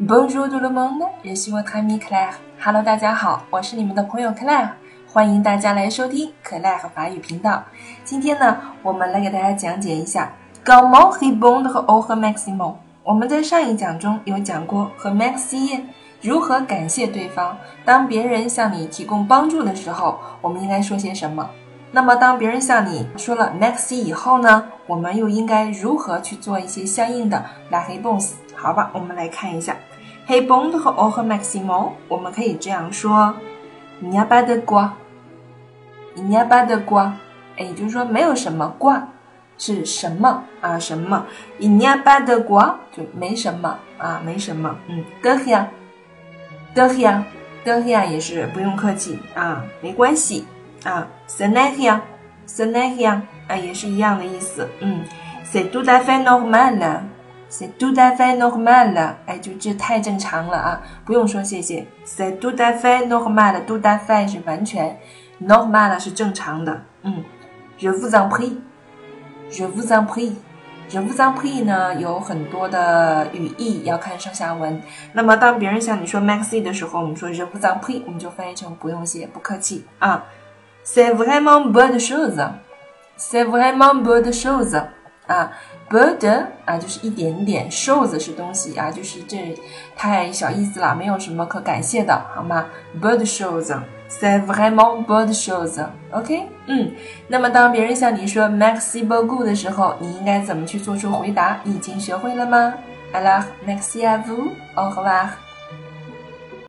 Bonjour tout le monde, je suis votre ami Claire. Hello，大家好，我是你们的朋友 Claire，欢迎大家来收听可奈和法语频道。今天呢，我们来给大家讲解一下 Comment répondre au remerciement。我们在上一讲中有讲过和 merci 如何感谢对方。当别人向你提供帮助的时候，我们应该说些什么？那么，当别人向你说了 Maxi 以后呢，我们又应该如何去做一些相应的 La h e b o n s 好吧，我们来看一下 h e bond" 和 O 和 Maximo，我们可以这样说：你要巴的瓜，你要巴的瓜，也就是说没有什么瓜。是什么啊？什么？你呀巴的瓜就没什么啊，没什么。嗯，德黑呀，德黑呀，德黑呀，也是不用客气啊，没关系。啊，c'est rien，c'est rien，啊，也是一样的意思。嗯，c'est tout à fait normal，c'est tout à fait normal，哎，就这太正常了啊，不用说谢谢。c'est tout à fait normal，tout à fait 是完全，normal 是正常的。嗯，je vous en prie，je vous en prie，je vous en prie 呢有很多的语义，要看上下文。那么当别人向你说 maxi 的时候，我们说 je vous en prie，我们就翻译成不用谢，不客气啊。C'est vraiment bonne chose. C'est vraiment bonne chose. 啊，bonne 啊就是一点点，chose 是东西啊，就是这太小意思了，没有什么可感谢的，好吗？Bonne chose. C'est vraiment bonne chose. OK，嗯，那么当别人向你说 merci beaucoup 的时候，你应该怎么去做出回答？你已经学会了吗？Alors, merci à vous. Au revoir.